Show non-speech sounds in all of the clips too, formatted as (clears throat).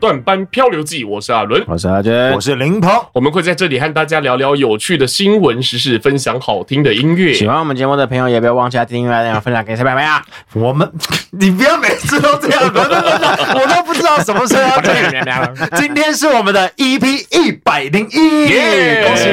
来到后段班漂流记，我是阿伦，我是阿杰，我是林鹏，我们会在这里和大家聊聊有趣的新闻时事，分享好听的音乐。喜欢我们节目的朋友，也不要忘记订阅、然后分享给谁朋友啊！我们，(laughs) 你不要每次都这样，我都不知道什么时候要这样。今天是我们的 EP 一百零一，恭喜！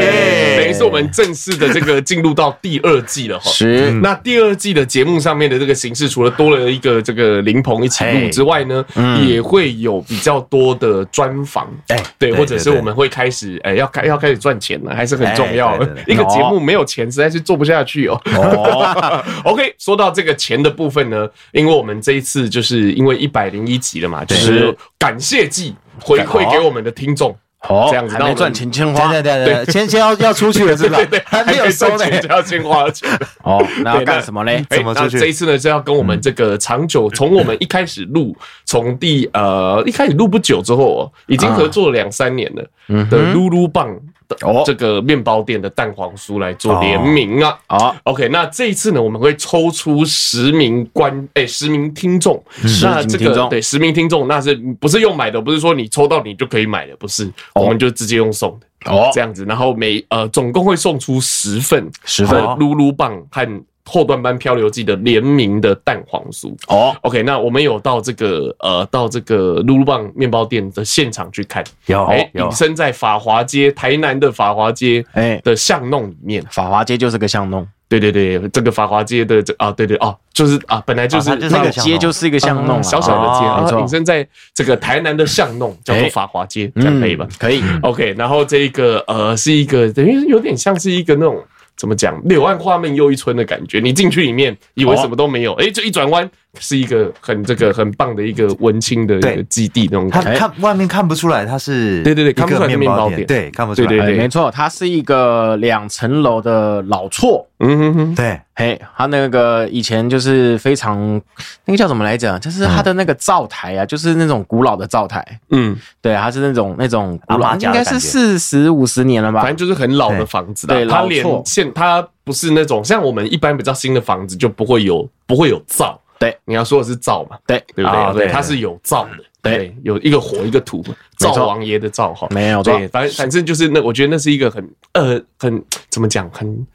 等于是我们正式的这个进入到第二季了哈。是，那第二季的节目上面的这个形式，除了多了一个这个林鹏一起录之外呢，也会有比较多的专访，哎，对，或者是我们会开始，哎，要开要开始赚钱了，还是很重要。一 (laughs) 个节目没有钱，实在是做不下去哦。(laughs) OK，说到这个钱的部分呢，因为我们这一次就是因为一百零一集了嘛，就是感谢季回馈给我们的听众。哦，这样子，还没赚钱，钱花，对对对，钱钱要要出去了，是吧？(laughs) 对，还没有收呢就要先花钱。(laughs) 哦，那要干什么嘞？怎么出去？这一次呢就要跟我们这个长久，从我们一开始录，从第呃一开始录不久之后，已经合作了两三年了的噜噜棒。哦，这个面包店的蛋黄酥来做联名啊！啊，OK，那这一次呢，我们会抽出十名观，哎，十名听众。那这个对十名听众，那是不是用买的？不是说你抽到你就可以买的，不是，我们就直接用送的。哦，这样子，然后每呃总共会送出十份，十份噜噜棒和。后段班漂流记的联名的蛋黄酥。哦，OK，那我们有到这个呃，到这个露露棒面包店的现场去看，有哎，隐身在法华街，台南的法华街哎。的巷弄里面，法华街就是个巷弄，对对对，这个法华街的这啊，对对哦，就是啊，本来就是那个街就是一个巷弄，小小的街，隐身在这个台南的巷弄叫做法华街，这样可以吧？可以，OK，然后这个呃是一个等于有点像是一个那种。怎么讲？柳暗花明又一村的感觉。你进去里面，以为什么都没有，哎、欸，就一转弯。是一个很这个很棒的一个文青的一个基地那种感觉，他看外面看不出来，它是对对对，看不出来面包店，对，看不出来，对对对，没错，它是一个两层楼的老厝，嗯哼哼，对，嘿，它那个以前就是非常那个叫什么来着？就是它的那个灶台啊，就是那种古老的灶台，嗯，对，它是那种那种古老，应该是四十五十年了吧，反正就是很老的房子，对，它连现它不是那种像我们一般比较新的房子就不会有不会有灶。对，你要说的是灶嘛？对，对不对？对，它是有灶的。对，有一个火，一个土，灶王爷的灶哈。没有，对，反正反正就是那，我觉得那是一个很呃很怎么讲，很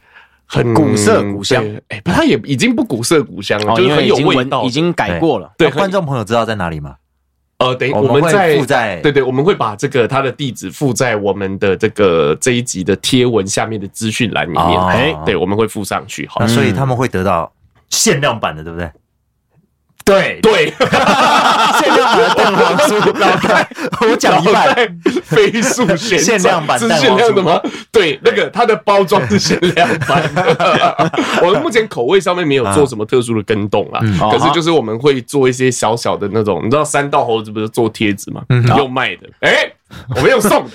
很古色古香。哎，不，它也已经不古色古香了，就是很有味道，已经改过了。对，观众朋友知道在哪里吗？呃，等于我们在附在对对，我们会把这个它的地址附在我们的这个这一集的贴文下面的资讯栏里面。哎，对，我们会附上去。好，所以他们会得到限量版的，对不对？对对，限量版的蛋黄酥，(laughs) 老太，我讲一半，飞速限限量版，是限量的吗？对，那个它的包装是限量版的。(laughs) 我们目前口味上面没有做什么特殊的跟动啊，可是就是我们会做一些小小的那种，你知道三道猴子不是做贴纸吗？又卖的，哎。(laughs) 我们用送的，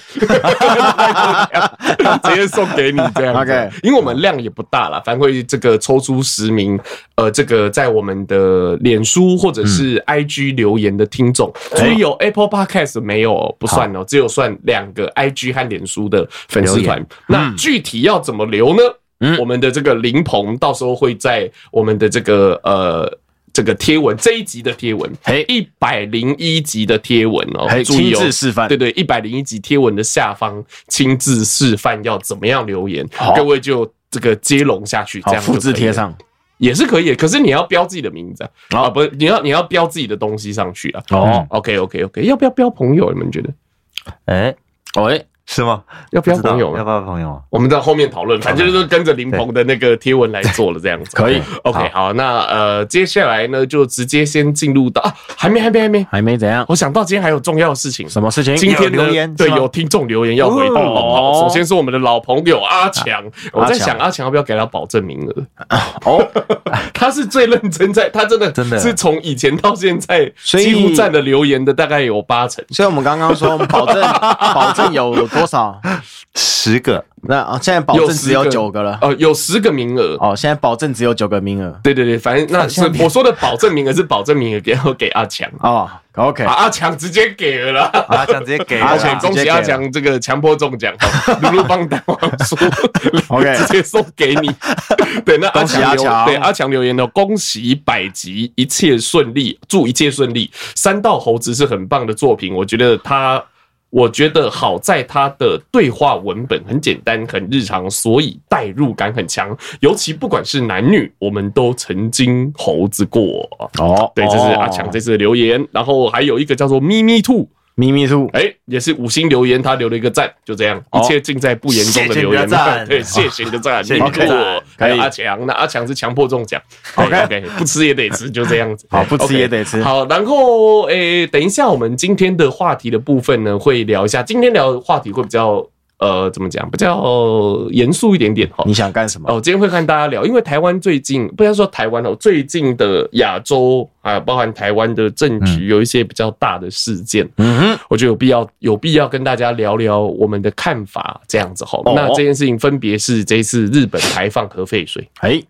(laughs) 直接送给你这样。OK，因为我们量也不大啦，反正会这个抽出十名，呃，这个在我们的脸书或者是 IG 留言的听众，所以有 Apple Podcast 没有不算哦，只有算两个 IG 和脸书的粉丝团。那具体要怎么留呢？我们的这个林鹏到时候会在我们的这个呃。这个贴文这一集的贴文，哎，一百零一集的贴文哦，亲自示范，对对，一百零一集贴文的下方亲自示范要怎么样留言，各位就这个接龙下去，这样复制贴上。也是可以，可是你要标自己的名字啊，不是，你要你要标自己的东西上去啊。哦，OK OK OK，要不要标朋友？你们觉得？哎，喂。是吗？要不要朋友？要不要朋友？我们在后面讨论，反正就是跟着林鹏的那个贴文来做了这样子。(laughs) 可以，OK，好，那呃，接下来呢，就直接先进入到啊，还没，还没，还没，还没怎样？我想到今天还有重要的事情，什么事情？今天留言对，有听众留言要回报。哦，首先是我们的老朋友阿强，我在想阿强要不要给他保证名额？哦，(laughs) 他是最认真，在他真的真的是从以前到现在几乎占了留言的大概有八成。所以我们刚刚说我们保证 (laughs) 保证有。多少？十个。那啊，现在保证只有九个了。哦，有十个名额。哦，现在保证只有九个名额。对对对，反正那是我说的保证名额是保证名额，给给阿强 (laughs) 哦。OK，阿强直接给了，阿强直接给，而且恭喜阿强这个强迫中奖，噜噜棒蛋黄酥，OK，直接送给你。(laughs) 对，那阿强对阿强留言的，恭喜百集一切顺利，祝一切顺利。三道猴子是很棒的作品，我觉得他。我觉得好在他的对话文本很简单、很日常，所以代入感很强。尤其不管是男女，我们都曾经猴子过。哦，对，这是阿强这次的留言。然后还有一个叫做咪咪兔。咪咪兔，哎，也是五星留言，他留了一个赞，就这样，一切尽在不言中的留言。(laughs) 对，谢谢你的赞，咪咪兔，还有阿强，那阿强是强迫中奖，OK OK，不吃也得吃，就这样子。好，不吃也得吃。好，然后诶，等一下我们今天的话题的部分呢，会聊一下，今天聊的话题会比较。呃，怎么讲？比较严肃一点点哈。你想干什么？哦，今天会跟大家聊，因为台湾最近，不要说台湾哦，最近的亚洲啊，包含台湾的政局，有一些比较大的事件。嗯哼，我觉得有必要，有必要跟大家聊聊我们的看法，这样子哈。那这件事情分别是这一次日本排放核废水。哎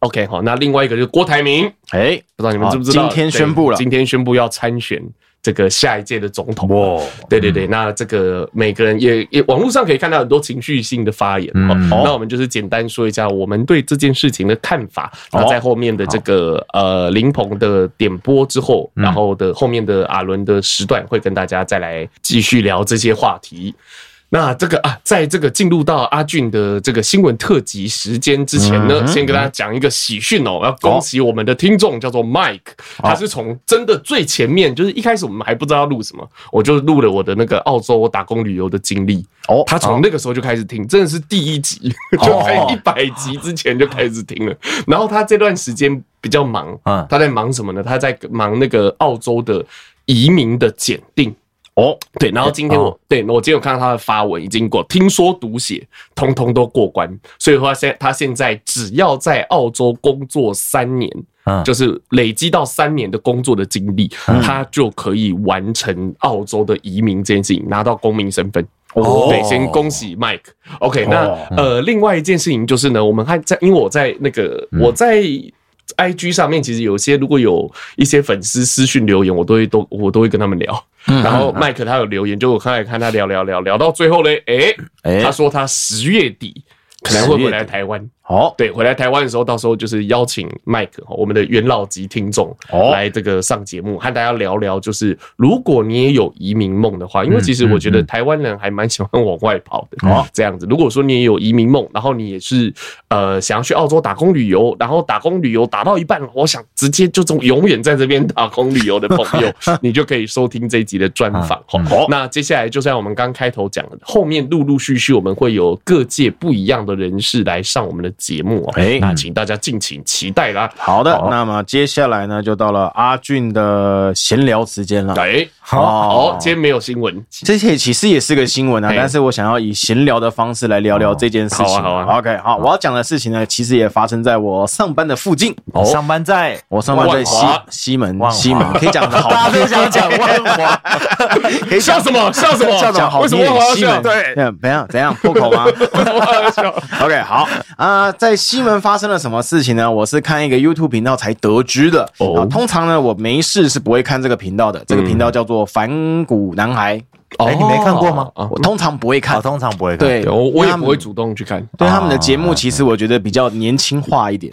，OK 好，那另外一个就是郭台铭。哎，不知道你们知不知道？今天宣布了，今天宣布要参选。这个下一届的总统，哇，对对对，那这个每个人也也网络上可以看到很多情绪性的发言，嗯，那我们就是简单说一下我们对这件事情的看法。那在后面的这个呃林鹏的点播之后，然后的后面的阿伦的时段会跟大家再来继续聊这些话题。那这个啊，在这个进入到阿俊的这个新闻特辑时间之前呢，先跟大家讲一个喜讯哦，要恭喜我们的听众叫做 Mike，他是从真的最前面，就是一开始我们还不知道要录什么，我就录了我的那个澳洲打工旅游的经历哦，他从那个时候就开始听，真的是第一集，就在一百集之前就开始听了，然后他这段时间比较忙，他在忙什么呢？他在忙那个澳洲的移民的检定。哦，对，然后今天我、哦、对我今天有看到他的发文，已经过听说读写通通都过关，所以说现他现在只要在澳洲工作三年，嗯，就是累积到三年的工作的经历，嗯、他就可以完成澳洲的移民这件事情，拿到公民身份。哦，对，先恭喜 Mike。OK，那、哦嗯、呃，另外一件事情就是呢，我们还在，因为我在那个我在。IG 上面其实有些，如果有一些粉丝私讯留言，我都会都我都会跟他们聊。然后麦克他有留言，就我刚才看他聊聊聊聊到最后嘞，哎，他说他十月底可能会回来台湾。好，对，回来台湾的时候，到时候就是邀请麦克，我们的元老级听众来这个上节目，和大家聊聊。就是如果你也有移民梦的话，因为其实我觉得台湾人还蛮喜欢往外跑的。哦，这样子，如果说你也有移民梦，然后你也是呃想要去澳洲打工旅游，然后打工旅游打到一半，我想直接就从永远在这边打工旅游的朋友，(laughs) 你就可以收听这一集的专访。好，那接下来就像我们刚开头讲的，后面陆陆续续我们会有各界不一样的人士来上我们的。节目哎，那请大家敬请期待啦。好的，那么接下来呢，就到了阿俊的闲聊时间了。对，好，今天没有新闻，这些其实也是个新闻啊，但是我想要以闲聊的方式来聊聊这件事情。好啊，OK，好，我要讲的事情呢，其实也发生在我上班的附近。上班在我上班在西西门，西门可以讲 (laughs) 的好，大家都想讲万华，(laughs) 可以笑什么？笑什么？笑什么？(laughs) 为什么我要笑？对，怎样？怎样破口吗？OK，好啊。在西门发生了什么事情呢？我是看一个 YouTube 频道才得知的。哦，通常呢，我没事是不会看这个频道的。这个频道叫做反骨男孩。哎，你没看过吗？我通常不会看，通常不会看。对，我我也不会主动去看。对他们的节目，其实我觉得比较年轻化一点。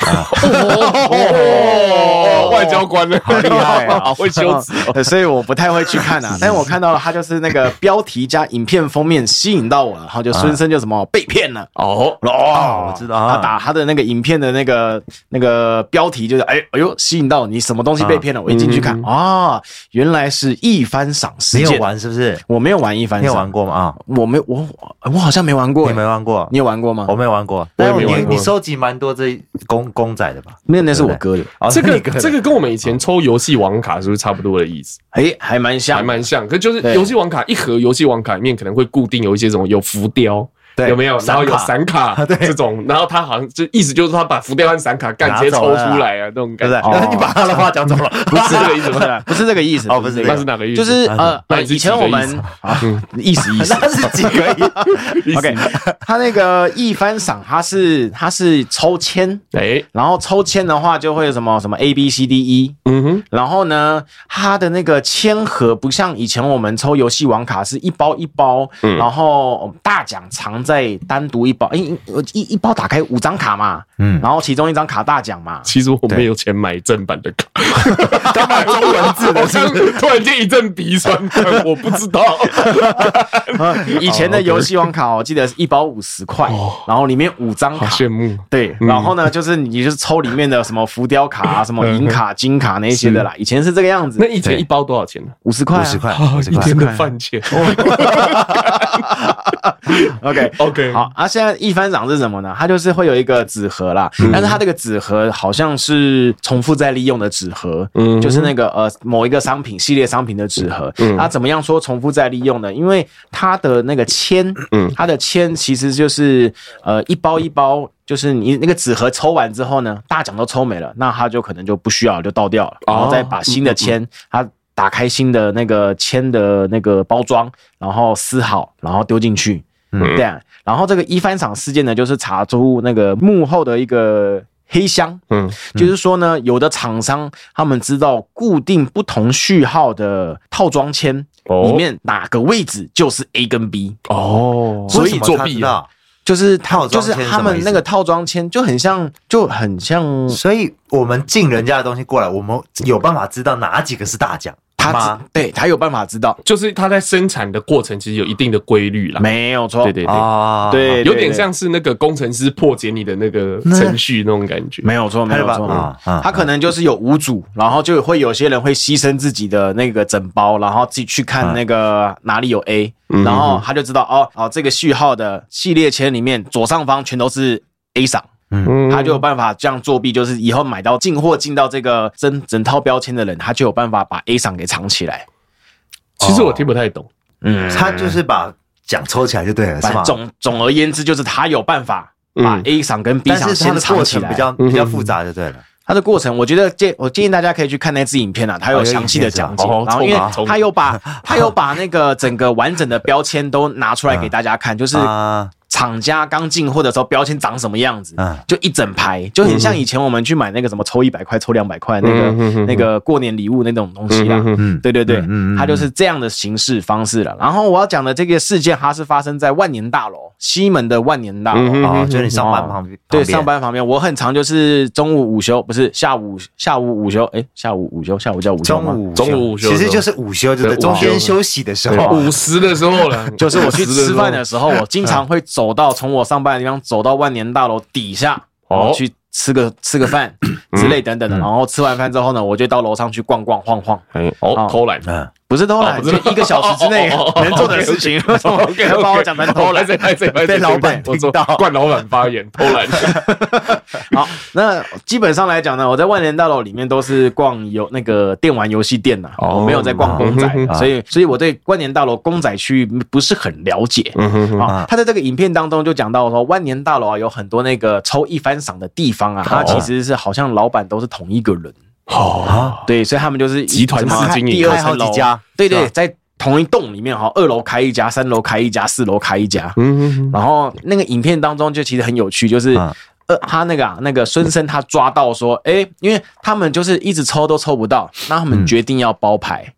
哦，外交官呢，好厉害啊，(laughs) 好会修辞。所以我不太会去看啊。(laughs) 但是我看到了，他就是那个标题加影片封面吸引到我了，然后就孙生就什么被骗了。哦哦，我知道。他打他的那个影片的那个那个标题就是哎哎呦，吸引到你什么东西被骗了？我一进去看啊，原来是一番赏事件。你有玩是不是？我没有。没有玩一番，你有玩过吗？啊，我没，我我好像没玩过。你没玩过？你有玩过吗？我没玩过。我也没玩过。你你收集蛮多这公公仔的吧？那那是我哥的。这个这个跟我们以前抽游戏王卡是不是差不多的意思？哎，还蛮像，还蛮像。可就是游戏王卡一盒游戏王卡里面可能会固定有一些什么有浮雕，有没有？然后有闪卡 (laughs) 这种，然后他好像就意思就是他把福雕和闪卡干直接抽出来啊，那种感觉。你把他的话讲走了，(laughs) 不是这个意思，(laughs) 不是这个意思，哦，不是，那是哪个意思？就是呃，以前我们意思意思，那是几个意？OK，他那个一番赏，他是他是抽签，哎，然后抽签的话就会什么什么 A B C D E，嗯哼，然后呢，他的那个签盒不像以前我们抽游戏王卡是一包一包，然后大奖藏在单独一包，哎，一一包打开五张卡嘛，嗯，然后其中一张卡大奖嘛。其实我没有钱买正版的卡，刚买中文字的，突然间一阵鼻酸，我不知道。(laughs) 以前的游戏王卡，我记得是一包五十块，然后里面五张卡，羡慕。对，然后呢，就是你就是抽里面的什么浮雕卡啊，什么银卡、(laughs) 金卡那些的啦。以前是这个样子。那以前一包多少钱呢？五十块，五十块，一天的饭钱。(laughs) OK OK，好啊。现在一番赏是什么呢？它就是会有一个纸盒啦，但是它这个纸盒好像是重复再利用的纸盒，嗯，就是那个呃某一个商品系列商品的纸盒。嗯它怎么样说重复再利用呢？因为它的那个签，嗯，它的签其实就是呃一包一包，就是你那个纸盒抽完之后呢，大奖都抽没了，那它就可能就不需要了，就倒掉了，然后再把新的签它。打开新的那个签的那个包装，然后撕好，然后丢进去。嗯，对啊。然后这个一番赏事件呢，就是查出那个幕后的一个黑箱。嗯，就是说呢，有的厂商他们知道固定不同序号的套装签里面哪个位置就是 A 跟 B。哦，所以作弊啊。就是套，就是他们那个套装签就很像，就很像。所以我们进人家的东西过来，我们有办法知道哪几个是大奖。他对他有办法知道，就是他在生产的过程其实有一定的规律啦，没有错。对对对，对，有点像是那个工程师破解你的那个程序那种感觉。没有错，没有错。他可能就是有五组，然后就会有些人会牺牲自己的那个整包，然后自己去看那个哪里有 A，然后他就知道哦哦，这个序号的系列签里面左上方全都是 A 赏。嗯，他就有办法这样作弊，就是以后买到进货进到这个整整套标签的人，他就有办法把 A 赏给藏起来。其实我听不太懂，嗯，他就是把奖抽起来就对了，是吧？总总而言之，就是他有办法把 A 赏跟 B 赏先藏起来，比较比较复杂就对了。他的过程，我觉得建我建议大家可以去看那支影片啊，他有详细的讲解。然后因为他有把他有把那个整个完整的标签都拿出来给大家看，就是。(laughs) 厂家刚进货的时候，标签长什么样子？就一整排，就很像以前我们去买那个什么抽一百块、抽两百块那个那个过年礼物那种东西啦。对对对，它就是这样的形式方式了。然后我要讲的这个事件，它是发生在万年大楼西门的万年大楼啊，就是你上班旁边。对，上班旁边，我很常就是中午午休，不是下午下午午休，哎，下午午休，下午叫午休吗？中午中午午休，其实就是午休，就是中间休。息的时候，午时的时候了。(laughs) 就是我去吃饭的时候，我经常会走。到从我上班的地方走到万年大楼底下，哦，去吃个 (coughs) 吃个饭之类等等的，然后吃完饭之后呢，我就到楼上去逛逛晃晃，哦，偷懒，嗯。不是偷懒，就一个小时之内能做的事情。为什么把我讲成偷懒？被老板听到，惯老板发言偷懒。好，那基本上来讲呢，我在万年大楼里面都是逛游那个电玩游戏店呐，我没有在逛公仔，所以所以我对万年大楼公仔区域不是很了解。啊，他在这个影片当中就讲到说，万年大楼啊有很多那个抽一番赏的地方啊，他其实是好像老板都是同一个人。好啊，对，所以他们就是集团式经营，第二层楼，对对，在同一栋里面哈，二楼开一家，三楼开一家，四楼开一家。嗯，然后那个影片当中就其实很有趣，就是呃，他那个啊，那个孙生他抓到说，哎，因为他们就是一直抽都抽不到，那他们决定要包牌。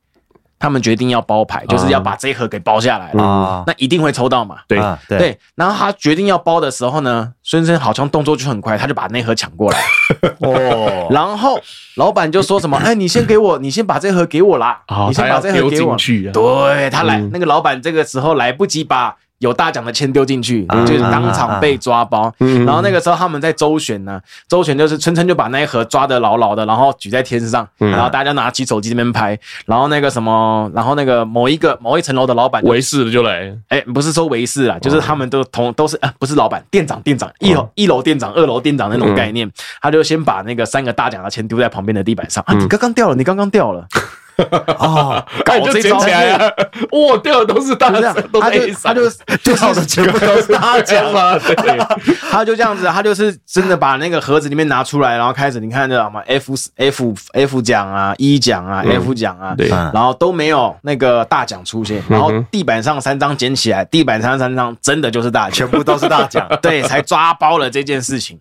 他们决定要包牌，就是要把这一盒给包下来了。那一定会抽到嘛？对对。然后他决定要包的时候呢，孙生好像动作就很快，他就把那盒抢过来。(laughs) 哦。然后老板就说什么：“哎，你先给我，你先把这盒给我啦。你先把这盒给我。”对，他来，那个老板这个时候来不及把。有大奖的签丢进去，就是当场被抓包。然后那个时候他们在周旋呢，周旋就是春春就把那一盒抓得牢牢的，然后举在天上，然后大家拿起手机这边拍。然后那个什么，然后那个某一个某一层楼的老板围视就来，哎，不是说围视啦，就是他们都同都是啊，不是老板，店长店长，一楼一楼店长，二楼店长那种概念，他就先把那个三个大奖的钱丢在旁边的地板上。啊，你刚刚掉了，你刚刚掉了。哦，搞就捡起来了，哇，掉的都是大奖，都是 A 赏，他就 (laughs) 掉的全部都是大 (laughs) 奖嘛，对，(laughs) 他就这样子，他就是真的把那个盒子里面拿出来，然后开始你看这什么？F F F 奖啊，E 奖啊，F 奖啊，对，然后都没有那个大奖出现，然后地板上三张捡起来，地板上三张真的就是大奖，全部都是大奖，对，才抓包了这件事情，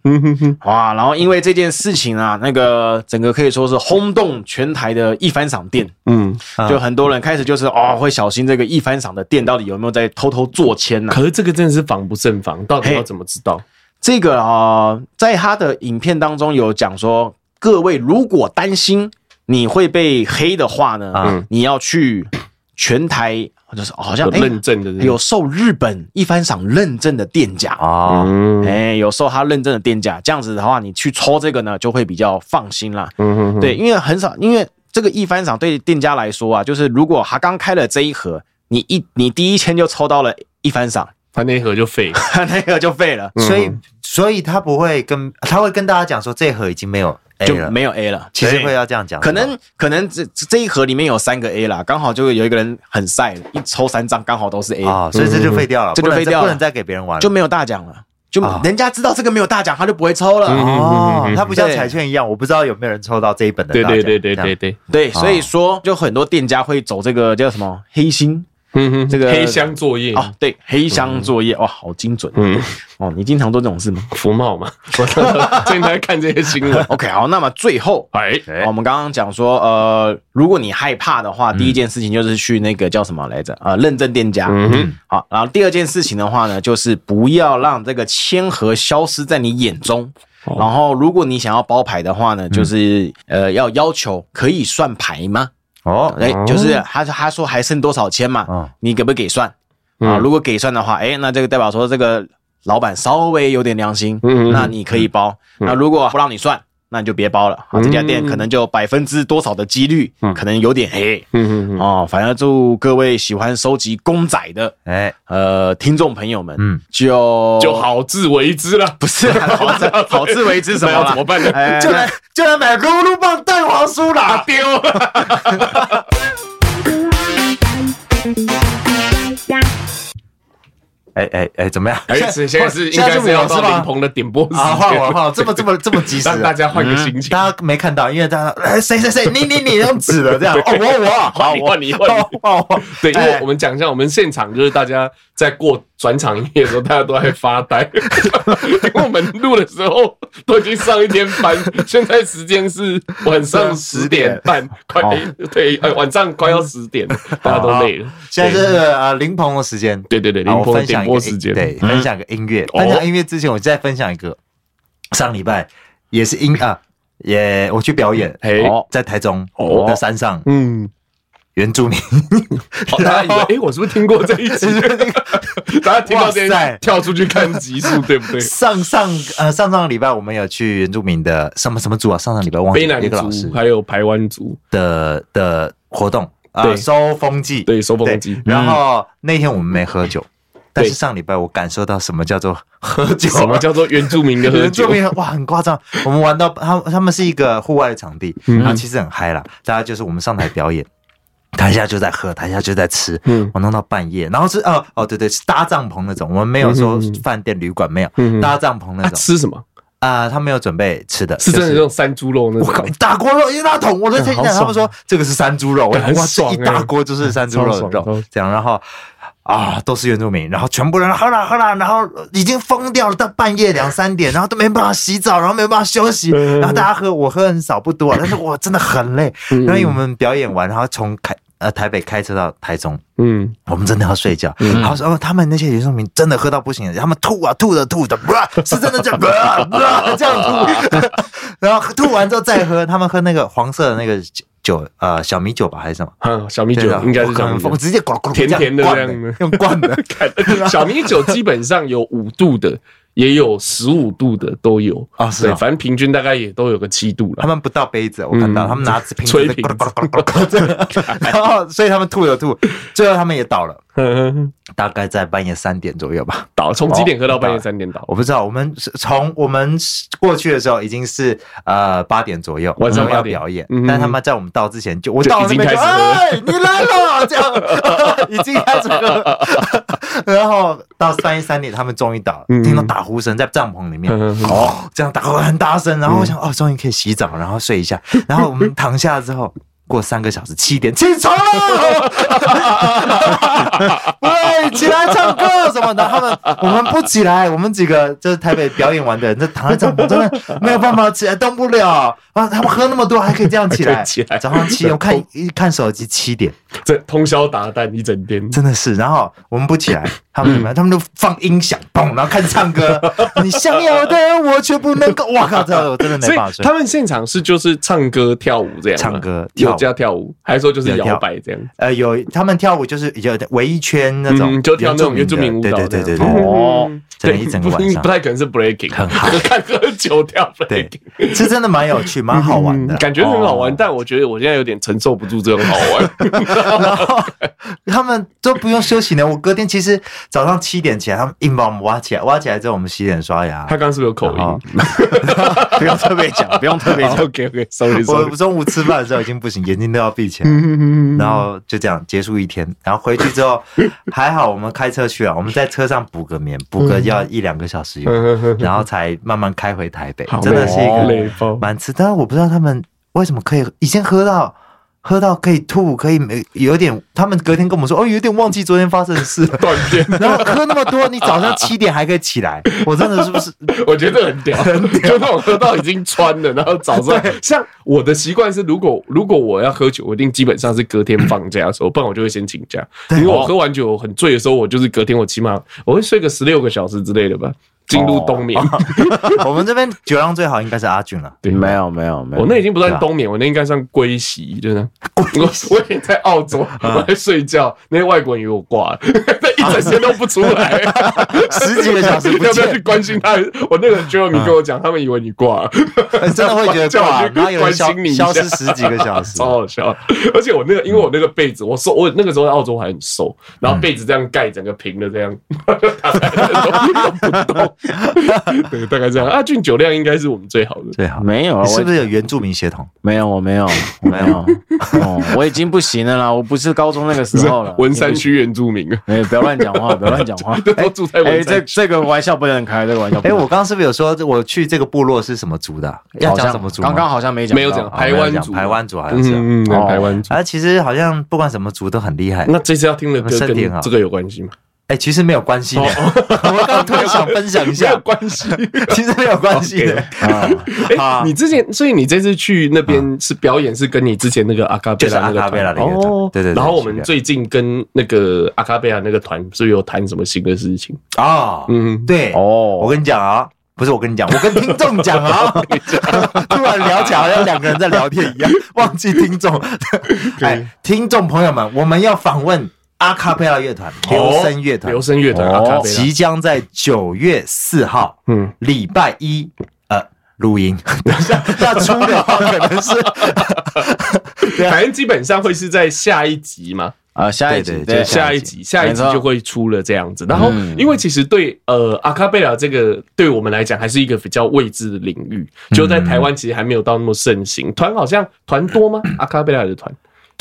哇，然后因为这件事情啊，那个整个可以说是轰动全台的一番赏店。嗯，就很多人开始就是哦，会小心这个一番赏的店到底有没有在偷偷做签呢？可是这个真的是防不胜防，到底要怎么知道？这个啊，在他的影片当中有讲说，各位如果担心你会被黑的话呢，嗯，你要去全台就是好像认证的有受日本一番赏认证的店家。啊，哎，有受他认证的店家，这样子的话，你去抽这个呢，就会比较放心啦。嗯，对，因为很少，因为。这个一番赏对店家来说啊，就是如果他刚开了这一盒，你一你第一签就抽到了一番赏，他那一盒就废，他 (laughs) 那盒就废了。所以，所以他不会跟他会跟大家讲说，这一盒已经没有 A 了，就没有 A 了。其实会要这样讲，可能可能这这一盒里面有三个 A 啦，刚好就有一个人很晒，一抽三张刚好都是 A 啊，所以这就废掉了，这就废掉了，不能再给别人玩了，就没有大奖了。就人家知道这个没有大奖，他就不会抽了哦。他不像彩券一样，我不知道有没有人抽到这一本的大奖。对对对对对对对，所以说就很多店家会走这个叫什么黑心。嗯哼，这个黑箱作业哦，对，黑箱作业哇，好精准。嗯，哦，你经常做这种事吗？福茂嘛，我经常在看这些新闻。(laughs) OK，好，那么最后，哎，我们刚刚讲说，呃，如果你害怕的话，第一件事情就是去那个叫什么来着？呃，认证店家。嗯哼，好，然后第二件事情的话呢，就是不要让这个签盒消失在你眼中。然后，如果你想要包牌的话呢，就是呃，要要求可以算牌吗？哦，哎，就是他他说还剩多少钱嘛？你给不给算啊？如果给算的话，哎，那这个代表说这个老板稍微有点良心，嗯那你可以包。那如果不让你算，那你就别包了啊！这家店可能就百分之多少的几率，可能有点黑。嗯嗯哦，反正祝各位喜欢收集公仔的，哎，呃，听众朋友们，嗯，就就好自为之了。不是，(laughs) 好自好自为之什么？要怎么办呢？就来就来买个噜噜棒蛋黄酥啦！丢。(laughs) 哎哎哎，怎么样？哎，现在是应该是要到林鹏的点播时间。啊，换我换，这么这么这么 (laughs) 及时，让大家换个心情。大家没看到，因为大家哎，谁谁谁，你你你用纸了这样。哦，我我，(laughs) 好，换你换你换我。对，因为我们讲一下，我们现场就是大家在过转场音乐的时候，大家都在发呆，(laughs) 因为我们录的时候都已经上一天班，现在时间是晚上十点半，快对，晚上快要十点，大家都累了。现在是呃林鹏的时间，对对对，林鹏点播时间，对，分享个音乐。分享音乐之前，我再分享一个，上礼拜也是音啊，也我去表演，在台中的山上，嗯，原住民，(laughs) 大家以为 (laughs) 哎，我是不是听过这一集？(laughs) 大家听到现在跳出去看集数，对不对？上上呃上上个礼拜我们有去原住民的什么什么族啊？上上礼拜忘记了一个老师，还有排湾族。的的活动。啊，收风季，对，收风季。然后那天我们没喝酒，但是上礼拜我感受到什么叫做喝酒，什么叫做原住民的喝酒。原住民哇，很夸张。我们玩到他，他们是一个户外的场地，然后其实很嗨啦。大家就是我们上台表演，台下就在喝，台下就在吃。嗯，我弄到半夜，然后是哦哦，对对，是搭帐篷那种。我们没有说饭店旅馆没有，搭帐篷那种。吃什么？啊，他没有准备吃的，是真的那种山猪肉那种。我靠，一大锅肉一大桶，我在天讲，他们说这个是山猪肉，很爽，一大锅就是山猪肉肉这样，然后啊，都是原住民，然后全部人喝了喝了，然后已经疯掉了，到半夜两三点，然后都没办法洗澡，然后没办法休息，然后大家喝，我喝很少不多，但是我真的很累，因为我们表演完，然后从开。呃，台北开车到台中，嗯，我们真的要睡觉。然后说，哦他们那些原住民真的喝到不行，他们吐啊吐的吐的，不是真的这样，这样吐。然后吐完之后再喝，他们喝那个黄色的那个酒，呃，小米酒吧还是什么？嗯，小米酒应该是小米酒，直接呱呱甜甜的这样，(laughs) 用灌的。(laughs) (laughs) 小米酒基本上有五度的。也有十五度的都有啊，是啊，反正平均大概也都有个七度了。他们不倒杯子，我看到他们拿着瓶子吹瓶，然后所以他们吐了吐，最后他们也倒了。(laughs) 大概在半夜三点左右吧。倒从几点喝到半夜三点倒？我不知道。我们是从我们过去的时候已经是呃八点左右，晚上要表演。但他们在我们到之前就我到那边就哎，你来了，这样 (laughs) 已经开始喝。(laughs) 然后到半夜三点，他们终于倒，听到打呼声在帐篷里面，哦，这样打呼很大声。然后我想，哦，终于可以洗澡，然后睡一下。然后我们躺下之后。过三个小时，七点起床了，(laughs) 喂，起来唱歌什么的。他们我们不起来，我们几个就是台北表演完的人，就躺在帐篷，真的没有办法起来，动不了。啊，他们喝那么多还可以这样起来，(laughs) 起来早上七点，我看一看手机，七点，这通宵达旦一整天，真的是。然后我们不起来，他们怎么样？(laughs) 他们都放音响，嘣，然后开始唱歌。你想要的我却不能够，哇靠！这我真的没办法睡。他们现场是就是唱歌跳舞这样，唱歌跳舞。加跳舞，还是说就是摇摆这样？呃，有他们跳舞就是有围一圈那种，就跳那种原住民舞蹈。对对对对对。哦，整一整个晚上不太可能是 breaking，很好，(laughs) 看喝酒跳 breaking，是真的蛮有趣，蛮好玩的，感觉很好玩。但我觉得我现在有点承受不住这种好玩。(laughs) 然后他们都不用休息呢。我隔天其实早上七点起来，他们硬把我们挖起来，挖起来之后我们洗脸刷牙。他刚刚是不是有口音？(laughs) 不用特别讲，不用特别讲。OK OK，sorry sorry。我中午吃饭的时候已经不行，眼睛都要闭起来。然后就这样结束一天。然后回去之后还好，我们开车去了，我们在车上补个眠，补个要一两个小时有，然后才慢慢开回台北。真的是一个蛮吃，但是我不知道他们为什么可以已经喝到。喝到可以吐，可以没有点。他们隔天跟我们说，哦，有点忘记昨天发生的事，(laughs) 断片。(laughs) 然后喝那么多，你早上七点还可以起来，(laughs) 我真的是不是？我觉得很屌，很屌。就那种喝到已经穿了，然后早上像我的习惯是，如果如果我要喝酒，我一定基本上是隔天放假的时候，不然我就会先请假。因为我喝完酒很醉的时候，我就是隔天我起码我会睡个十六个小时之类的吧。进入冬眠，(laughs) 我们这边酒量最好应该是阿俊了。对，没有没有没有，我那已经不算冬眠，我那应该算归西，就是。(laughs) 我我以前在澳洲，(laughs) 我在睡觉，那些外国人以为我挂了，一整天都不出来，十几个小时，要不要去关心他？我那个 Jeremy 跟我讲，他们以为你挂了，真的会觉得挂，然后关心你，消失十几个小时，超好笑。而且我那个，因为我那个被子，我瘦，我那个时候在澳洲还很瘦，然后被子这样盖，整个平的这样，躺在那都不动。(laughs) 对，大概这样。阿俊酒量应该是我们最好的，最好。没有，是不是有原住民血统？没有，我没有，(laughs) 没有。哦，我已经不行了啦，我不是高中那个时候了。(laughs) 文山区原住民，哎，不要乱讲话，不要乱讲话。都住在文山。哎，这这个玩笑不能开，这个玩笑。哎，我刚刚是不是有说我去这个部落是什么族的？要讲什么族？刚刚好像没讲，没有讲。台湾族，台湾族好像是。嗯，台湾族。啊，其实好像不管什么族都很厉害。那这次要听的歌跟这个有关系吗？哎，其实没有关系的。(laughs) 我刚刚突然想分享一下，没有关系，(laughs) 其实没有关系的。啊，你之前，所以你这次去那边是表演，是跟你之前那个阿卡贝拉那个团哦，对对。然后我们最近跟那个阿卡贝拉那个团，是不是有谈什么新的事情啊？嗯，对哦。我跟你讲啊，不是我跟你讲，我跟听众讲啊。(laughs) 突然聊起来，好像两个人在聊天一样，忘记听众。哎，听众朋友们，我们要访问。阿卡贝拉乐团，留声乐团，留声乐团，阿卡贝拉即将在九月四号，嗯，礼拜一，呃，录音。(laughs) 等一下，那出的话 (laughs) 可能是，(laughs) 反正基本上会是在下一集嘛，啊，下一集，对，下一集，下一集就会出了这样子。然后，因为其实对呃阿卡贝拉这个，对我们来讲还是一个比较未知的领域，就在台湾其实还没有到那么盛行。团好像团多吗？阿卡贝拉的团？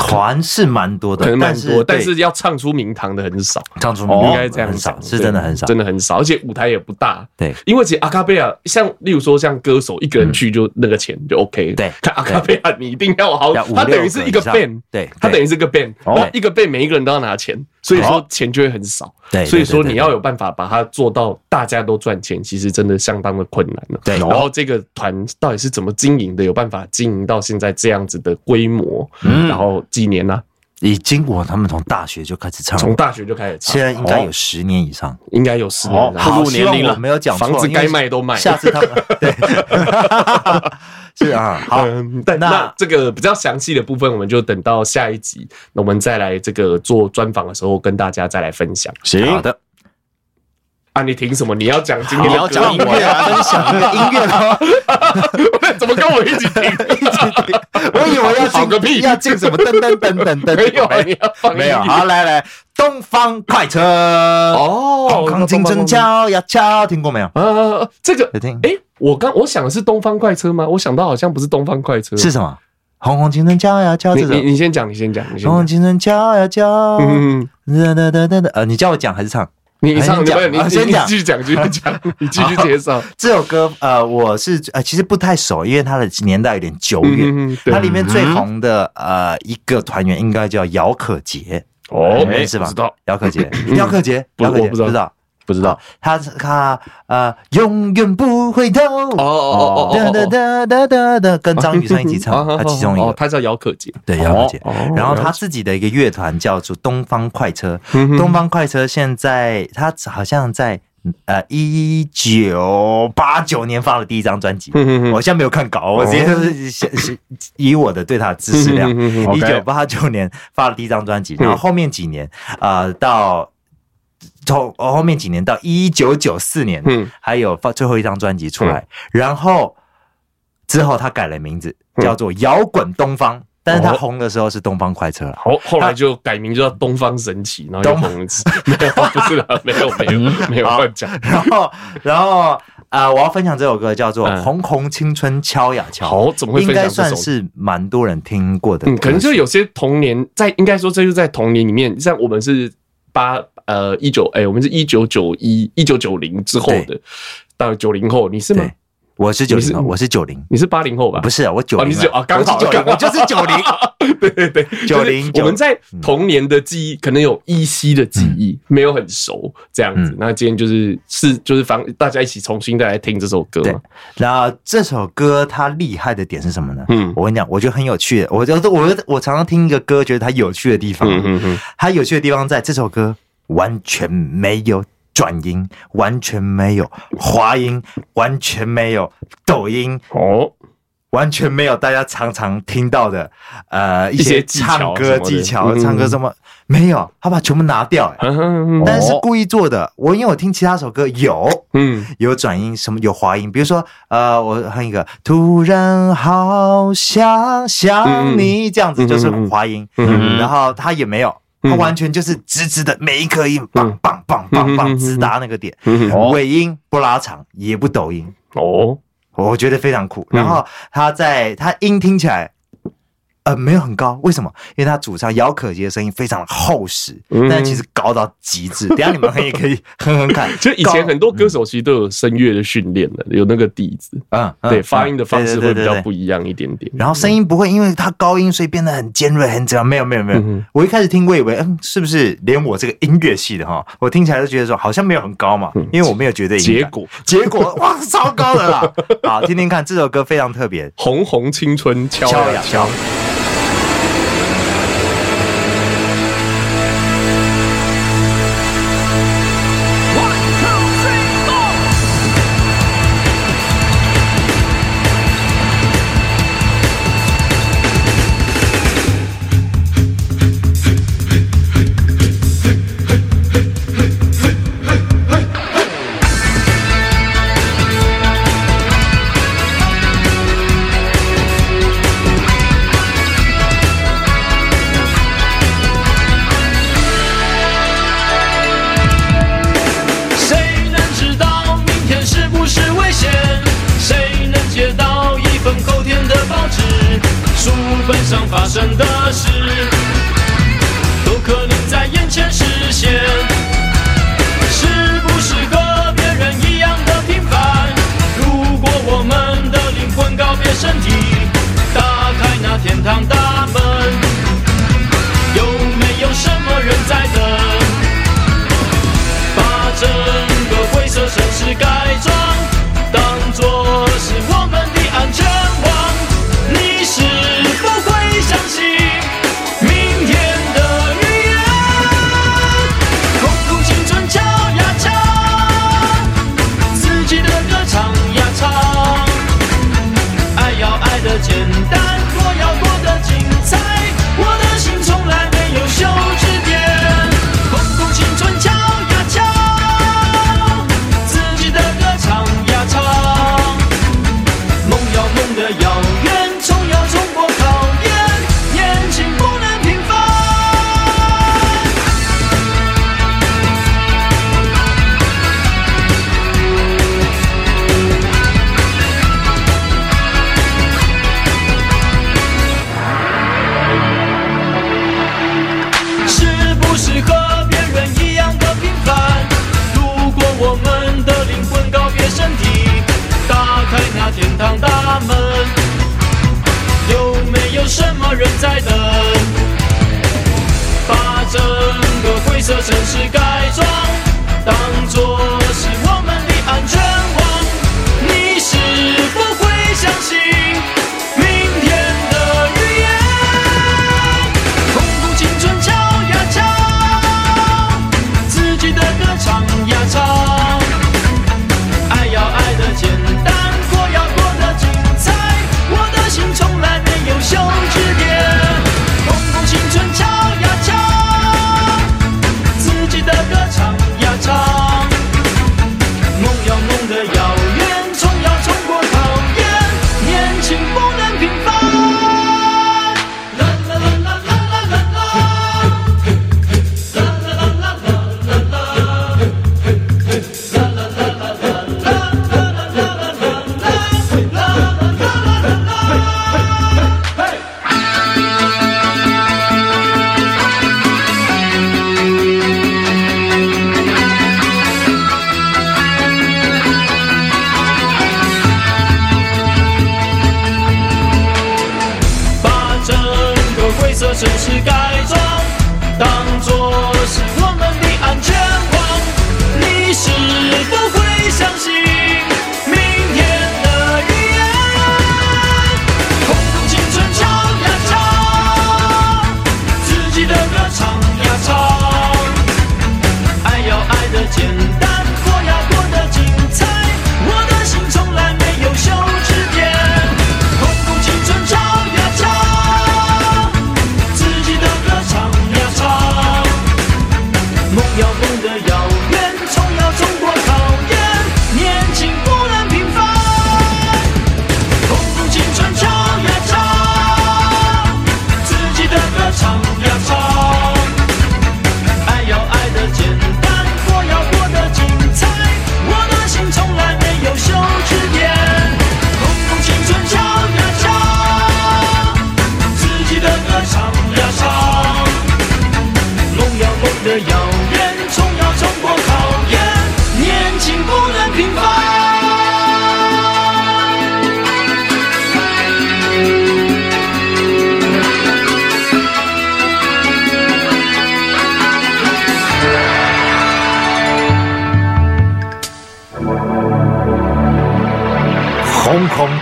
团是蛮多的，蛮多，但是要唱出名堂的很少，唱出名堂应该这样少，是真的很少，真的很少，而且舞台也不大。对，因为其实阿卡贝拉，像例如说像歌手一个人去就那个钱就 OK。对，看阿卡贝拉你一定要好，他等于是一个 band，对，他等于是一个 band，哦，一个 band 每一个人都要拿钱，所以说钱就会很少。对，所以说你要有办法把它做到大家都赚钱，其实真的相当的困难了。对，然后这个团到底是怎么经营的？有办法经营到现在这样子的规模？嗯，然后几年呢？已经我他们从大学就开始唱，从大学就开始唱，现在应该有十年以上，应该有十年。好，年龄了没有讲错，房子该卖都卖。下次他们 (laughs) 对，(laughs) 是啊，好。但那这个比较详细的部分，我们就等到下一集，那我们再来这个做专访的时候，跟大家再来分享。行，好的。啊，你听什么？你要讲今天你要讲音乐啊？分享那个音乐吗？(laughs) 怎么跟我一起听？一起听？我以为要进个屁，要进什么噔噔噔噔噔，(laughs) 没有，你要放没有。好，来来，东方快车哦，红红青春敲呀敲，听过没有？啊，这个听。哎，我刚我想的是东方快车吗？我想到好像不是东方快车，是什么？红红青春敲呀敲，你你先讲，你先讲，红红青春敲呀敲，嗯哒哒哒哒哒，呃，你叫我讲还是唱？你唱，讲，你先讲，继续讲，继续讲，(laughs) 你继续介绍 (laughs) 这首歌。呃，我是呃，其实不太熟，因为它的年代有点久远。它里面最红的呃一个团员应该叫姚可杰哦，是吧？知道姚可杰，姚可杰，(laughs) 姚可杰，不知道。不知道，他他呃，永远不回头。哦哦哦哒哒哒哒哒，跟张雨生一起唱，(laughs) 他其中一个，他叫姚可杰，对，姚可杰。然后他自己的一个乐团叫做东方快车，东方快车现在他好像在呃一九八九年发了第一张专辑，我现在没有看稿，我直接是以我的对他的知识量，一九八九年发了第一张专辑，然后后面几年呃到。从后面几年到一九九四年，嗯，还有发最后一张专辑出来，嗯、然后之后他改了名字，叫做摇滚东方，嗯、但是他红的时候是东方快车了，好，后来就改名叫东方神起，然后又红一次，(laughs) 没有，不是了，(laughs) 没有，没有，没有乱讲。然后，然后啊、呃，我要分享这首歌叫做《红红青春敲呀敲》，好，怎么会？应该算是蛮多人听过的，嗯，可能就有些童年在，应该说这就在童年里面，像我们是八。呃，一九哎，我们是一九九一一九九零之后的，到九零后，你是吗？我是九零，我是九零，你是八零后吧？不是，我九零，你是九啊，刚好我就是九零，(laughs) 对对对，九零。我们在童年的记忆可能有依稀的记忆，没有很熟这样子。那今天就是是就是帮大家一起重新再来听这首歌。对，然后这首歌它厉害的点是什么呢？嗯，我跟你讲，我觉得很有趣的。我觉得我我常常听一个歌，觉得它有趣的地方，嗯嗯嗯，它有趣的地方在这首歌。完全没有转音，完全没有滑音，完全没有抖音哦，完全没有大家常常听到的呃一些唱歌技巧，唱歌什么？没有，他把全部拿掉，但是故意做的。我因为我听其他首歌有，嗯，有转音，什么有滑音，比如说呃，我哼一个突然好想想你这样子就是滑音，嗯。然后他也没有。它完全就是直直的，每一颗音，棒棒棒棒棒，直达那个点，尾音不拉长，也不抖音，哦，我觉得非常酷。然后它在它音听起来。呃，没有很高，为什么？因为他主唱姚可杰的声音非常的厚实，但其实高到极致。等下你们也可以哼哼看。(laughs) 就以前很多歌手其实都有声乐的训练的，有那个底子。嗯，对，发音的方式会比较不一样一点点。然后声音不会因为他高音所以变得很尖锐、很怎样？没有，没有，没有。我一开始听，我以为，嗯，是不是连我这个音乐系的哈，我听起来都觉得说好像没有很高嘛，因为我没有觉得。结果，结果，哇，超高的啦！(laughs) 好，听听看，这首歌非常特别，《红红青春敲呀敲》。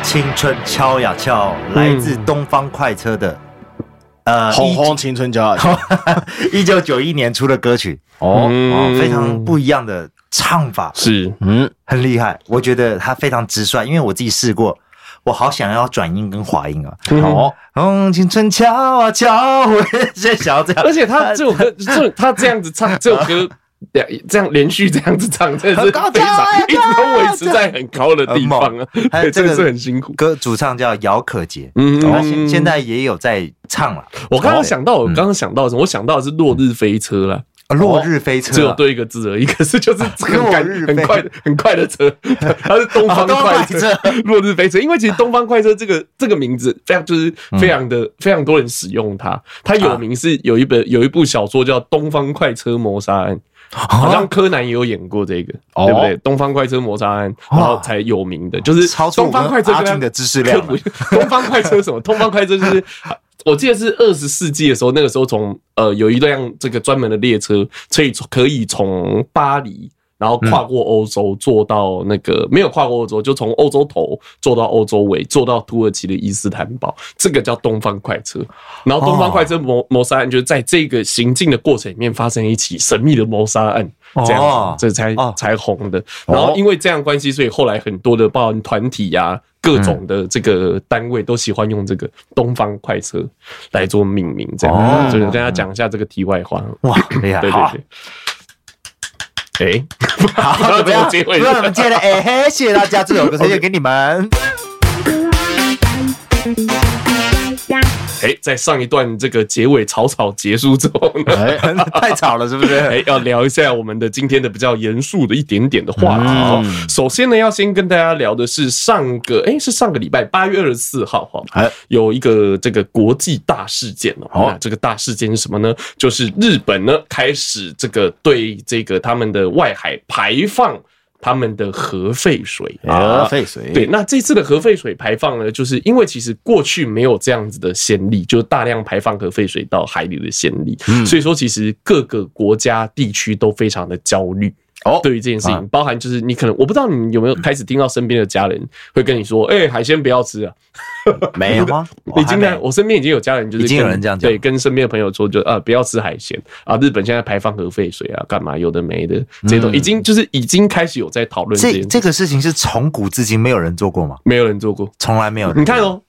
青春敲呀敲，来自东方快车的，呃，红红青春敲呀敲，(laughs) 一九九一年出的歌曲。哦，非常不一样的唱法，是，嗯，很厉害，我觉得他非常直率，因为我自己试过，我好想要转音跟滑音啊，好，红青春敲啊敲，我也在想要这样，而且他这首歌，就他这样子唱这首歌。两这样连续这样子唱，真的是非常一直都维持在很高的地方啊！对，真的是很辛苦。歌主唱叫姚可杰，嗯，他现现在也有在唱了。我刚刚想到，我刚刚想到什么？我想到的是《落日飞车》了，《落日飞车》只有对一个字而已，(laughs) 可是就是很赶、很快、很快的车，(laughs) 它是东方快车，(laughs)《落日飞车》。因为其实东方快车这个这个名字非常就是非常的非常多人使用它，它有名是有一本有一部小说叫《东方快车谋杀案》。好像柯南也有演过这个，哦、对不对？东方快车谋杀案，然后才有名的，就是 (laughs) 东方快车的知识量。东方快车什么？东方快车就是，(laughs) 我记得是二十世纪的时候，那个时候从呃有一辆这个专门的列车，可以可以从巴黎。然后跨过欧洲，坐到那个没有跨过欧洲，就从欧洲头坐到欧洲尾，坐到土耳其的伊斯坦堡，这个叫东方快车。然后东方快车谋谋杀案就是在这个行进的过程里面发生一起神秘的谋杀案，这样子这才才红的。然后因为这样关系，所以后来很多的报案团体呀、各种的这个单位都喜欢用这个东方快车来做命名，这样。就是跟大家讲一下这个题外话。哇，厉害！对 (laughs) 对对。哎，好，怎么样？结尾，我们接的。哎嘿，谢谢大家，这首歌推荐给你们。哎，在上一段这个结尾草草结束之后呢，哎，(laughs) 太吵了，是不是？哎，要聊一下我们的今天的比较严肃的一点点的话题哦。首先呢，要先跟大家聊的是上个，哎，是上个礼拜八月二十四号哈，有一个这个国际大事件哦。那，这个大事件是什么呢？就是日本呢开始这个对这个他们的外海排放。他们的核废水，核废水。对，那这次的核废水排放呢，就是因为其实过去没有这样子的先例，就大量排放核废水到海里的先例，所以说其实各个国家地区都非常的焦虑。哦，对于这件事情，包含就是你可能我不知道你有没有开始听到身边的家人会跟你说，哎，海鲜不要吃啊，(laughs) 没有吗？(laughs) 已经在我身边已经有家人就是已经有人这样讲，对，跟身边的朋友说就啊不要吃海鲜啊，日本现在排放核废水啊，干嘛有的没的，这种已经就是已经开始有在讨论这这个事情是从古至今没有人做过吗？没有人做过，从来没有。你看哦，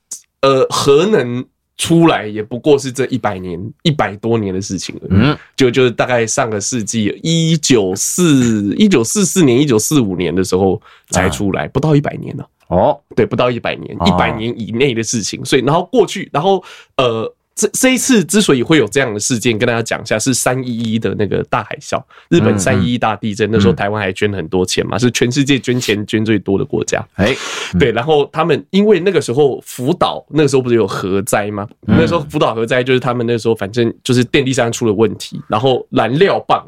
呃，核能。出来也不过是这一百年、一百多年的事情了。嗯，就就是大概上个世纪一九四一九四四年、一九四五年的时候才出来，不到一百年了。哦，对，不到一百年，一百年以内的事情。所以，然后过去，然后呃。这这一次之所以会有这样的事件，跟大家讲一下，是三一一的那个大海啸，日本三一一大地震，那时候台湾还捐很多钱嘛，是全世界捐钱捐最多的国家。哎，对，然后他们因为那个时候福岛那个时候不是有核灾吗？那时候福岛核灾就是他们那时候反正就是电力上出了问题，然后燃料棒。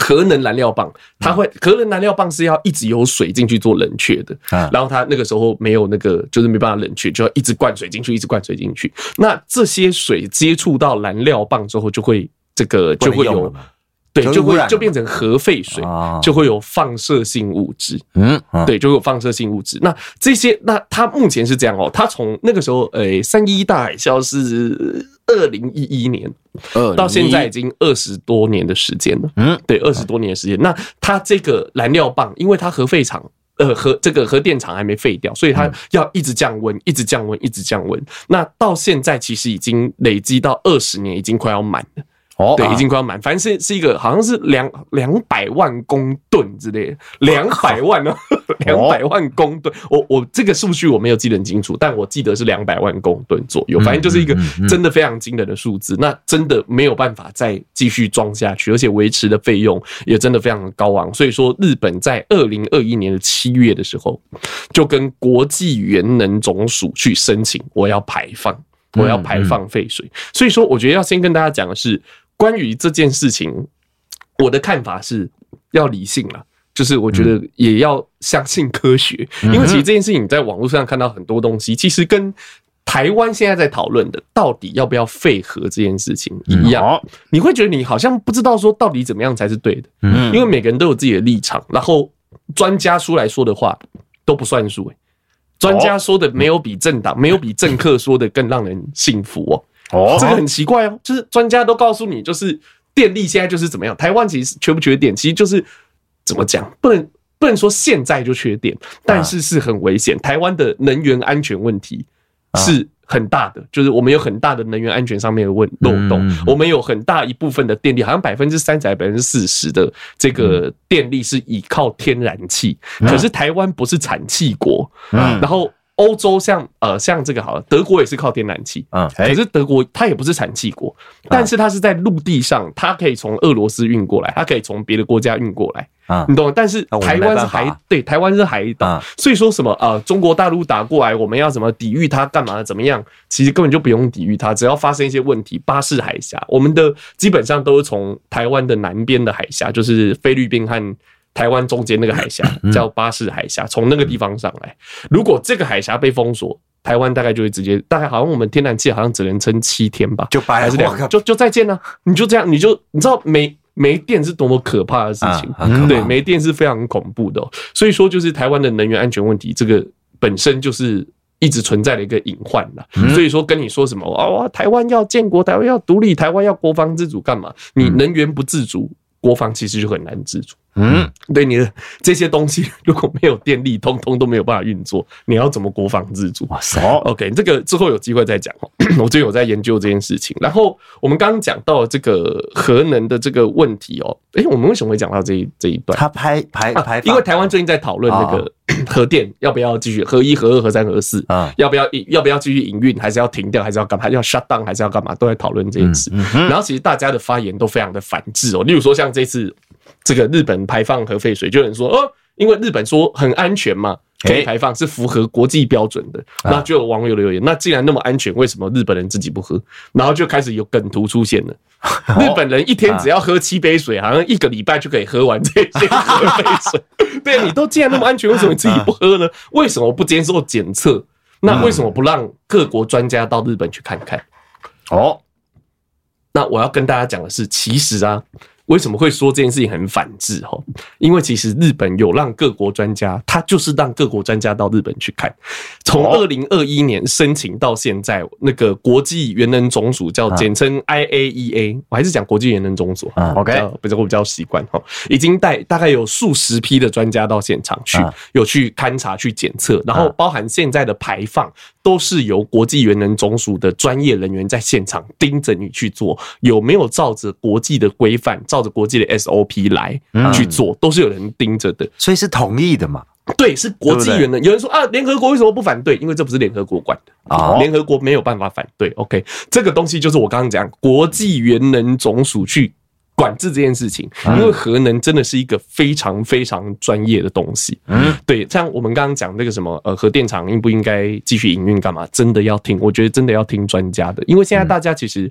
核能燃料棒，它会核能燃料棒是要一直有水进去做冷却的，然后它那个时候没有那个，就是没办法冷却，就要一直灌水进去，一直灌水进去。那这些水接触到燃料棒之后，就会这个就会有，对，就会就变成核废水，就会有放射性物质。嗯，对，就会有放射性物质。那这些，那它目前是这样哦，它从那个时候，诶，三一大海啸是二零一一年。到现在已经二十多年的时间了，嗯，对，二十多年的时间。那它这个燃料棒，因为它核废厂，呃，核这个核电厂还没废掉，所以它要一直降温，一直降温，一直降温。那到现在其实已经累积到二十年，已经快要满了。哦，对，已经快要满，反正是是一个好像是两两百万公吨之类的，两百万呢，(laughs) (laughs) 两百万公吨。我我这个数据我没有记得很清楚，但我记得是两百万公吨左右，反正就是一个真的非常惊人的数字。那真的没有办法再继续装下去，而且维持的费用也真的非常的高昂。所以说，日本在二零二一年的七月的时候，就跟国际原能总署去申请，我要排放，我要排放废水。所以说，我觉得要先跟大家讲的是。关于这件事情，我的看法是要理性了，就是我觉得也要相信科学，因为其实这件事情你在网络上看到很多东西，其实跟台湾现在在讨论的到底要不要废核这件事情一样，你会觉得你好像不知道说到底怎么样才是对的，嗯，因为每个人都有自己的立场，然后专家出来说的话都不算数，诶，专家说的没有比政党没有比政客说的更让人信服哦。哦，这个很奇怪哦，就是专家都告诉你，就是电力现在就是怎么样。台湾其实缺不缺电，其实就是怎么讲，不能不能说现在就缺电，但是是很危险。台湾的能源安全问题是很大的，就是我们有很大的能源安全上面的问漏洞。我们有很大一部分的电力，好像百分之三十还百分之四十的这个电力是依靠天然气，可是台湾不是产气国，然后。欧洲像呃像这个好了，德国也是靠天然气，嗯，可是德国它也不是产气国，但是它是在陆地上，它可以从俄罗斯运过来，它可以从别的国家运过来，啊，你懂吗？但是台湾是海，对，台湾是海岛，所以说什么呃中国大陆打过来，我们要怎么抵御它？干嘛怎么样？其实根本就不用抵御它，只要发生一些问题，巴士海峡，我们的基本上都是从台湾的南边的海峡，就是菲律宾和。台湾中间那个海峡叫巴士海峡，从那个地方上来，如果这个海峡被封锁，台湾大概就会直接，大概好像我们天然气好像只能撑七天吧，就还是两，就就再见了，你就这样，你就你知道没没电是多么可怕的事情，对，没电是非常恐怖的，所以说就是台湾的能源安全问题，这个本身就是一直存在的一个隐患了，所以说跟你说什么哦，台湾要建国，台湾要独立，台湾要国防自主干嘛？你能源不自主，国防其实就很难自主。嗯，对你的这些东西 (laughs) 如果没有电力，通通都没有办法运作，你要怎么国防自主？哇塞！OK，这个之后有机会再讲哦。(clears throat) 我最近有在研究这件事情。然后我们刚刚讲到这个核能的这个问题哦，诶，我们为什么会讲到这一这一段？他排排排，因为台湾最近在讨论那个 (clears throat) 核电要不要继续核一、核二、核三、核四啊？要不要要不要继续营运？还是要停掉？还是要干嘛？要 shut down？还是要干嘛？都在讨论这件事。然后其实大家的发言都非常的反制哦。例如说像这次。这个日本排放核废水，就有人说哦，因为日本说很安全嘛，可以排放，是符合国际标准的。那就有网友留言：那既然那么安全，为什么日本人自己不喝？然后就开始有梗图出现了。(laughs) 日本人一天只要喝七杯水，好像一个礼拜就可以喝完这些核废水。(laughs) 对，你都既然那么安全，为什么你自己不喝呢？(laughs) 为什么不接受检测？那为什么不让各国专家到日本去看看？哦，那我要跟大家讲的是，其实啊。为什么会说这件事情很反智？哈，因为其实日本有让各国专家，他就是让各国专家到日本去看。从二零二一年申请到现在，那个国际原能总署叫简称 IAEA，我还是讲国际原能总署。OK，比较我比较习惯哈，已经带大概有数十批的专家到现场去，有去勘察、去检测，然后包含现在的排放，都是由国际原能总署的专业人员在现场盯着你去做，有没有照着国际的规范照。着国际的 SOP 来去做，都是有人盯着的，所以是同意的嘛？对，是国际原能。有人说啊，联合国为什么不反对？因为这不是联合国管的啊，联合国没有办法反对。OK，这个东西就是我刚刚讲，国际原能总署去管制这件事情，因为核能真的是一个非常非常专业的东西。嗯，对，像我们刚刚讲那个什么呃，核电厂应不应该继续营运？干嘛？真的要听？我觉得真的要听专家的，因为现在大家其实。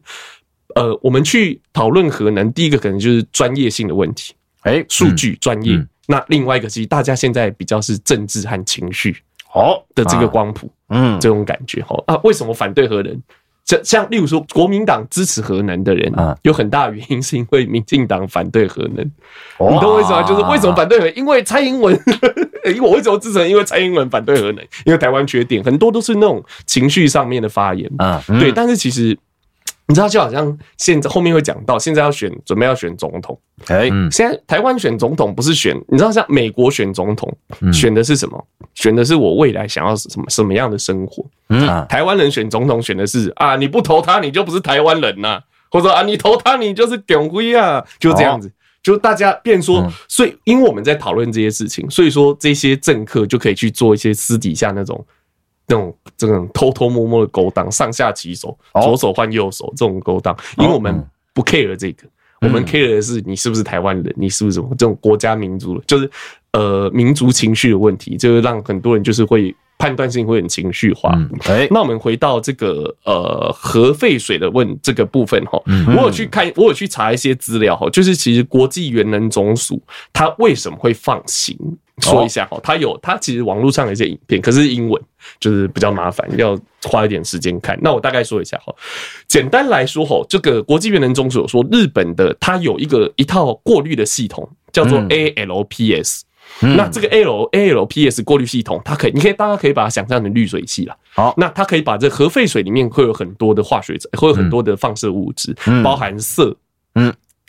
呃，我们去讨论核能，第一个可能就是专业性的问题，哎，数据专业。那另外一个，其实大家现在比较是政治和情绪，哦，的这个光谱，嗯，这种感觉，哈啊，为什么反对核能？像像例如说，国民党支持核能的人，啊，有很大原因是因为民进党反对核能。你懂为什么？就是为什么反对核？因为蔡英文，(laughs) 因为我为什么支持？因为蔡英文反对核能，因为台湾缺电，很多都是那种情绪上面的发言，啊，对，但是其实。你知道，就好像现在后面会讲到，现在要选，准备要选总统。哎，现在台湾选总统不是选，你知道像美国选总统，选的是什么？选的是我未来想要什么什么样的生活。嗯，台湾人选总统选的是啊，你不投他，你就不是台湾人呐，或者啊，你投他，你就是屌龟啊，就这样子。就大家便说，所以因为我们在讨论这些事情，所以说这些政客就可以去做一些私底下那种。这种这种偷偷摸摸的勾当，上下其手，左手换右手，这种勾当，因为我们不 care 这个，我们 care 的是你是不是台湾人，你是不是什么这种国家民族，就是呃民族情绪的问题，就是让很多人就是会判断性会很情绪化。哎，那我们回到这个呃核废水的问这个部分哈，我有去看，我有去查一些资料哈，就是其实国际原能总署它为什么会放行？说一下哈，它有它其实网络上有一些影片，可是英文就是比较麻烦，要花一点时间看。那我大概说一下哈，简单来说哈，这个国际原能总署有说，日本的它有一个一套过滤的系统，叫做 ALPS。那这个 L ALPS 过滤系统，它可以，你可以大家可以把它想象成滤水器啦。好，那它可以把这核废水里面会有很多的化学，会有很多的放射物质，包含銫，嗯。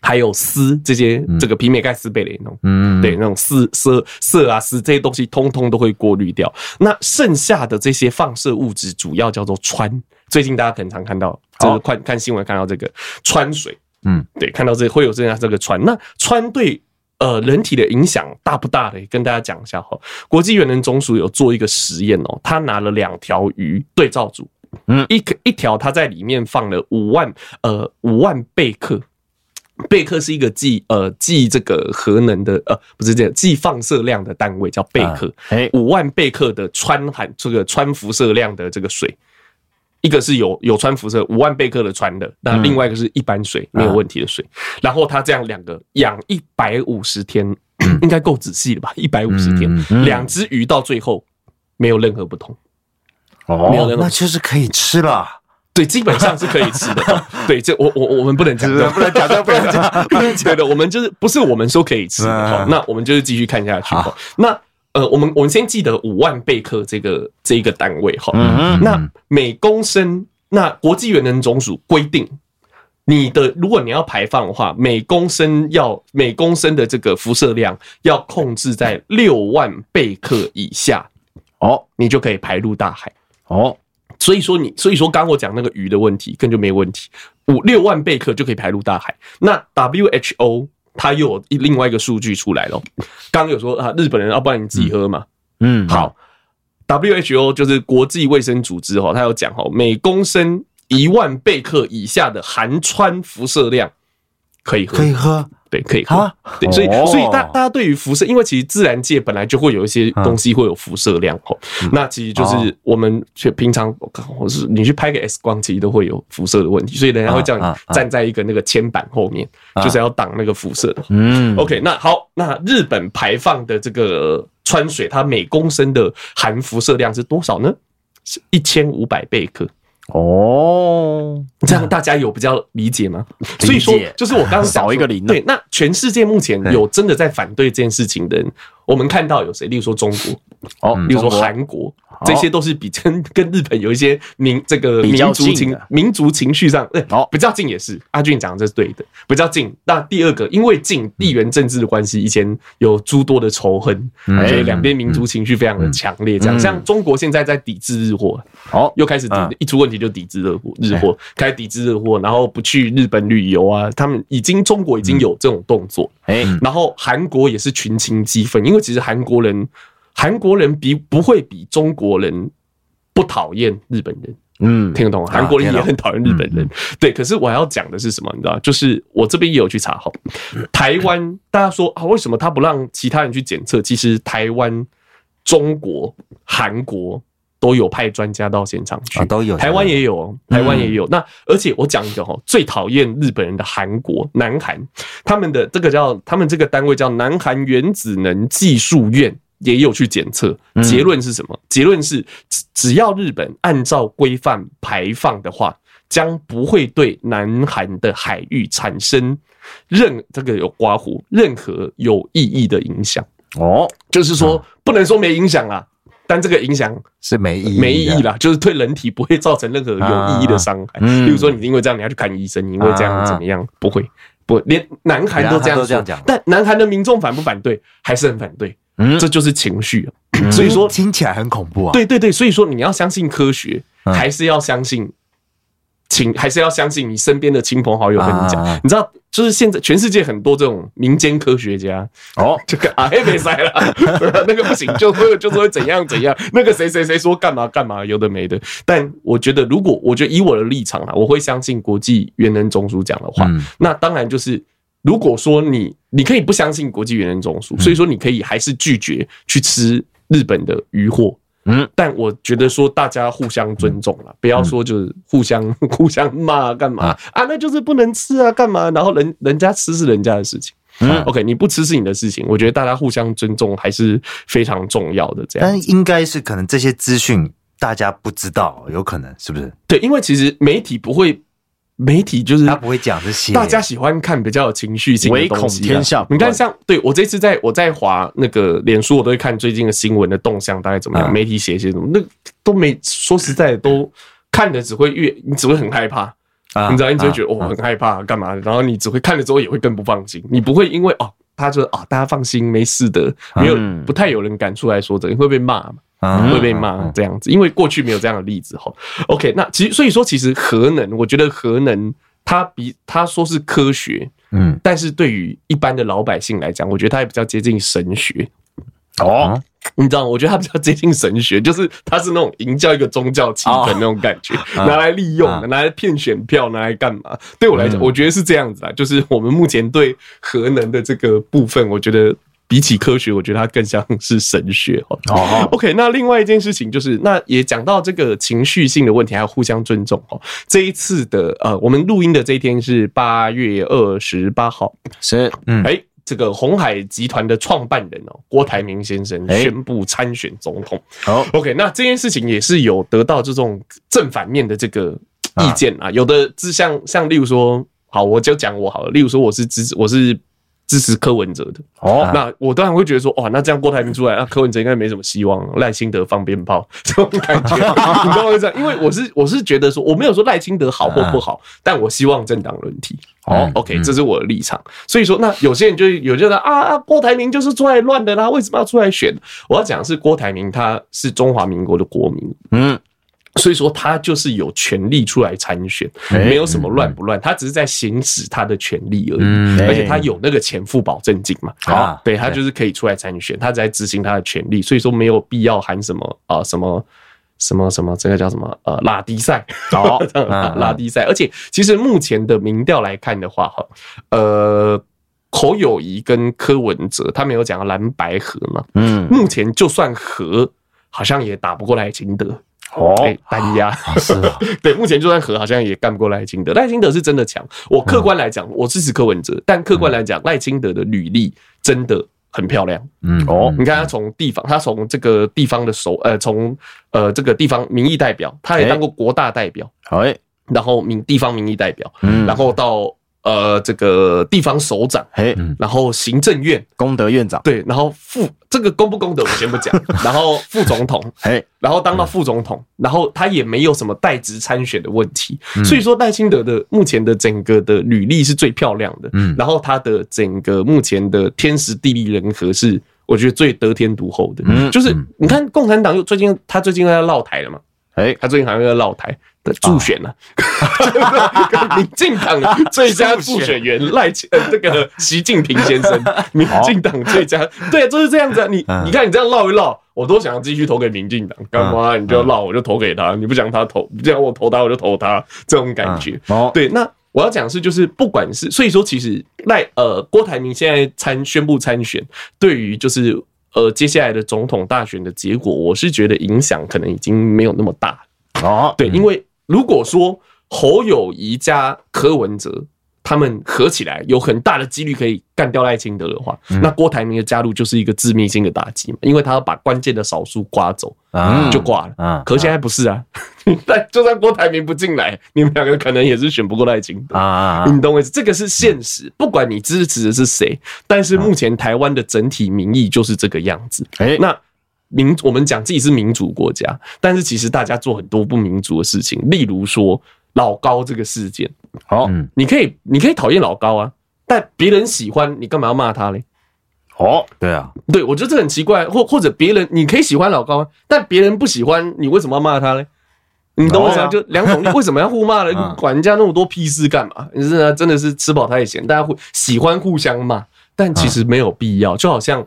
还有丝这些，这个皮美盖斯贝雷那种，嗯，对，那种丝色色啊、丝这些东西，通通都会过滤掉。那剩下的这些放射物质，主要叫做氚。最近大家可能常看到，就是看看新闻看到这个氚水，嗯，对，看到这会有这样这个氚。那氚对呃人体的影响大不大的？跟大家讲一下哈。国际原能总署有做一个实验哦，他拿了两条鱼对照组，嗯，一一条他在里面放了五万呃五万贝克。贝克是一个计呃计这个核能的呃不是这样计放射量的单位叫贝克，五万贝克的穿含这个穿辐射量的这个水，一个是有有穿辐射五万贝克的穿的，那另外一个是一般水没有问题的水，然后他这样两个养一百五十天，(coughs) 应该够仔细了吧？一百五十天，两只鱼到最后没有任何不同，哦，没有任何，那就是可以吃了。对，基本上是可以吃的。(laughs) 对，这我我我们 (laughs) 不能讲，不能讲，不能讲，不能讲的。我们就是不是我们说可以吃的。那我们就是继续看下去。那呃，我们我们先记得五万贝克这个这一个单位哈。那每公升，那国际原能总署规定，你的如果你要排放的话，每公升要每公升的这个辐射量要控制在六万贝克以下，哦，你就可以排入大海。哦。所以说你，所以说刚我讲那个鱼的问题，根本就没问题，五六万贝克就可以排入大海。那 WHO 它又有另外一个数据出来了，刚刚有说啊，日本人要不然你自己喝嘛，嗯，好，WHO 就是国际卫生组织哈，它有讲哈，每公升一万贝克以下的含氚辐射量可以喝，可以喝，对，可以看。对，所以所以大大家对于辐射，因为其实自然界本来就会有一些东西会有辐射量哦。那其实就是我们平常，我是你去拍个 X 光，其实都会有辐射的问题，所以人家会叫你站在一个那个铅板后面，就是要挡那个辐射的。嗯，OK，那好，那日本排放的这个川水，它每公升的含辐射量是多少呢？是一千五百贝克。哦，这样大家有比较理解吗？所以说，就是我刚刚少一个零。对，那全世界目前有真的在反对这件事情的人，我们看到有谁？例如说中国，哦，例如说韩国。这些都是比跟跟日本有一些民这个民族情民族情绪上，对，比较近也是。阿俊讲的这是对的，比较近。那第二个，因为近地缘政治的关系，以前有诸多的仇恨，所以两边民族情绪非常的强烈。这样，像中国现在在抵制日货，哦，又开始抵，一出问题就抵制日货，日货开始抵制日货，然后不去日本旅游啊。他们已经中国已经有这种动作，哎，然后韩国也是群情激愤，因为其实韩国人。韩国人比不会比中国人不讨厌日本人，嗯，听得懂？韩国人也很讨厌日本人，对。可是我要讲的是什么？你知道，就是我这边也有去查哈，台湾大家说啊，为什么他不让其他人去检测？其实台湾、中国、韩国都有派专家到现场去，都有。台湾也有，台湾也有。那而且我讲一个哈，最讨厌日本人的韩国，南韩，他们的这个叫他们这个单位叫南韩原子能技术院。也有去检测，结论是什么？结论是只只要日本按照规范排放的话，将不会对南韩的海域产生任这个有刮胡任何有意义的影响。哦，就是说不能说没影响啊，但这个影响是没意义，没意义啦，就是对人体不会造成任何有意义的伤害。比如说你因为这样你要去看医生，你因为这样怎么样？不会，不连南韩都这样讲，但南韩的民众反不反对？还是很反对。嗯，这就是情绪啊，所以说听起来很恐怖啊。对对对，所以说你要相信科学，还是要相信亲，还是要相信你身边的亲朋好友跟你讲。你知道，就是现在全世界很多这种民间科学家哦，(laughs) 这个啊黑没塞了，(laughs) 那个不行，就会就是会怎样怎样，那个谁谁谁说干嘛干嘛，有的没的。但我觉得，如果我觉得以我的立场啊，我会相信国际原能总署讲的话。那当然就是。如果说你你可以不相信国际原能总署，所以说你可以还是拒绝去吃日本的鱼货，嗯，但我觉得说大家互相尊重了，不要说就是互相 (laughs) 互相骂干嘛啊，那就是不能吃啊干嘛，然后人人家吃是人家的事情，嗯，OK，你不吃是你的事情，我觉得大家互相尊重还是非常重要的，这样，但应该是可能这些资讯大家不知道，有可能是不是？对，因为其实媒体不会。媒体就是他不会讲这些，大家喜欢看比较有情绪性的东西。唯恐天下，你看，像对我这次在我在滑那个脸书，我都会看最近的新闻的动向，大概怎么样？媒体写一些什么，那都没说实在的，都看的只会越你只会很害怕，你知道，你只会觉得哦很害怕干嘛？然后你只会看了之后也会更不放心，你不会因为哦他说哦大家放心没事的，没有不太有人敢出来说这个，会被骂嘛。会被骂这样子，因为过去没有这样的例子哈。OK，那其实所以说，其实核能，我觉得核能它比它说是科学，嗯，但是对于一般的老百姓来讲，我觉得它也比较接近神学。哦，你知道，我觉得它比较接近神学，(laughs) 就是它是那种营造一个宗教气氛那种感觉，拿来利用的，拿来骗选票，拿来干嘛？对我来讲，我觉得是这样子啊。就是我们目前对核能的这个部分，我觉得。比起科学，我觉得它更像是神学哦。OK，那另外一件事情就是，那也讲到这个情绪性的问题，还有互相尊重哦。这一次的呃，我们录音的这一天是八月二十八号，是嗯，哎，这个鸿海集团的创办人哦，郭台铭先生宣布参选总统。好，OK，那这件事情也是有得到这种正反面的这个意见啊。有的是像像例如说，好，我就讲我好了。例如说，我是支持，我是。支持柯文哲的哦，那我当然会觉得说，哇，那这样郭台铭出来，那柯文哲应该没什么希望，赖清德放鞭炮 (laughs) 这种感觉，(laughs) 你知道吗？这样，因为我是我是觉得说，我没有说赖清德好或不好，但我希望政党轮替。哦，OK，这是我的立场。所以说，那有些人就有些人啊，郭台铭就是出来乱的啦，为什么要出来选？我要讲的是郭台铭他是中华民国的国民，嗯。所以说他就是有权利出来参选，没有什么乱不乱，他只是在行使他的权利而已。而且他有那个钱付保证金嘛，啊，对，他就是可以出来参选，他在执行他的权利。所以说没有必要喊什么啊什么什么什么，这个叫什么呃拉低赛，(laughs) 拉低赛。而且其实目前的民调来看的话，哈，呃。侯友谊跟柯文哲，他们有讲到蓝白合嘛？嗯，目前就算合，好像也打不过赖清德哦，单压 (laughs) 是啊，(laughs) 对，目前就算和，好像也干不过赖清德。赖清德是真的强，我客观来讲，我支持柯文哲，但客观来讲，赖清德的履历真的很漂亮。嗯。哦，你看他从地方，他从这个地方的首，呃，从呃这个地方民意代表，他也当过国大代表，哎，然后民地方民意代表，嗯，然后到。呃，这个地方首长，嘿，然后行政院。功德院长，对，然后副这个功不功德我先不讲，(laughs) 然后副总统，嘿，然后当到副总统，然后他也没有什么代职参选的问题，所以说赖清德的目前的整个的履历是最漂亮的，嗯，然后他的整个目前的天时地利人和是我觉得最得天独厚的，嗯，就是你看共产党又最近他最近在绕台了嘛，哎，他最近好像在绕台。的助选呢？(laughs) 民进党最佳助选员赖这个习近平先生，(laughs) 民进党最佳对，就是这样子啊。你你看你这样唠一唠，我都想要继续投给民进党。干嘛？你就唠，我就投给他。你不想他投，不想我投他，我就投他。这种感觉哦。对，那我要讲的是，就是不管是，所以说，其实赖呃郭台铭现在参宣布参选，对于就是呃接下来的总统大选的结果，我是觉得影响可能已经没有那么大。哦，对，因为。如果说侯友谊加柯文哲他们合起来有很大的几率可以干掉赖清德的话，那郭台铭的加入就是一个致命性的打击嘛，因为他要把关键的少数刮走，就挂了。可现在不是啊，(laughs) 但就算郭台铭不进来，你们两个可能也是选不过赖清德啊。你懂我意思？这个是现实，不管你支持的是谁，但是目前台湾的整体民意就是这个样子。哎，那。民，我们讲自己是民主国家，但是其实大家做很多不民主的事情，例如说老高这个事件。好，你可以，你可以讨厌老高啊，但别人喜欢你，干嘛要骂他嘞？哦，对啊，对，我觉得这很奇怪，或或者别人你可以喜欢老高，但别人不喜欢你，为什么要骂他嘞？你懂我意思吗？就两种，为什么要互骂呢？(laughs) 管人家那么多屁事干嘛？你是真的是吃饱太闲，大家会喜欢互相骂，但其实没有必要，就好像。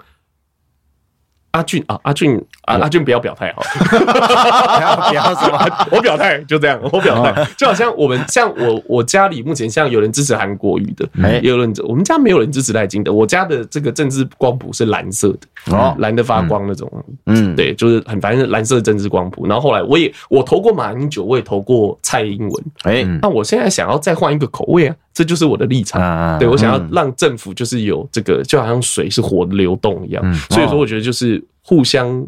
阿俊啊，阿俊啊，阿俊不要表态哈，(laughs) 不要什么，(laughs) 我表态就这样，我表态。就好像我们像我我家里目前像有人支持韩国瑜的，也有人我们家没有人支持赖金的，我家的这个政治光谱是蓝色的，哦，蓝的发光那种，嗯，对，就是很反正蓝色的政治光谱。然后后来我也我投过马英九，我也投过蔡英文，哎，那我现在想要再换一个口味啊。这就是我的立场，对，我想要让政府就是有这个，就好像水是活的流动一样，所以说我觉得就是互相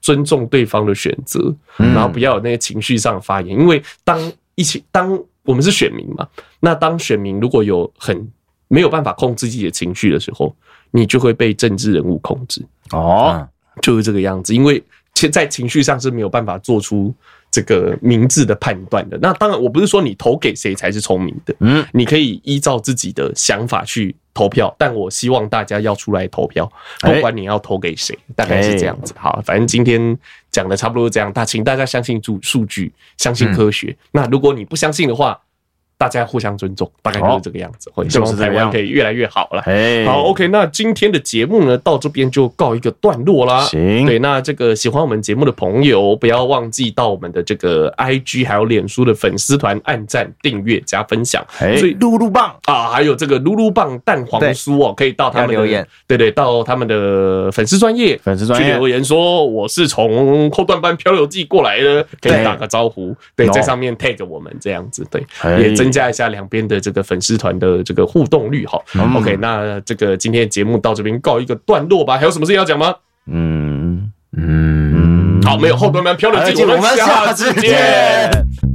尊重对方的选择，然后不要有那些情绪上的发言，因为当一起当我们是选民嘛，那当选民如果有很没有办法控制自己的情绪的时候，你就会被政治人物控制。哦，就是这个样子，因为其实在情绪上是没有办法做出。这个明智的判断的，那当然我不是说你投给谁才是聪明的，嗯，你可以依照自己的想法去投票，但我希望大家要出来投票，不管你要投给谁，大概是这样子。好，反正今天讲的差不多这样，大请大家相信数数据，相信科学。那如果你不相信的话，大家互相尊重，大概就是这个样子。会希望台湾可以越来越好了。好，OK，那今天的节目呢，到这边就告一个段落啦。行，对，那这个喜欢我们节目的朋友，不要忘记到我们的这个 IG 还有脸书的粉丝团按赞、订阅、加分享。所以噜噜棒啊，还有这个噜噜棒蛋黄酥哦，可以到他们留言，对对，到他们的粉丝专业粉丝专业留言说我是从后段班漂流记过来的，可以打个招呼。对，在上面 tag 我们这样子，对，也真。增加一下两边的这个粉丝团的这个互动率，哈，OK，那这个今天的节目到这边告一个段落吧。还有什么事情要讲吗？嗯嗯，好，没有后端班漂流记，我们下次见。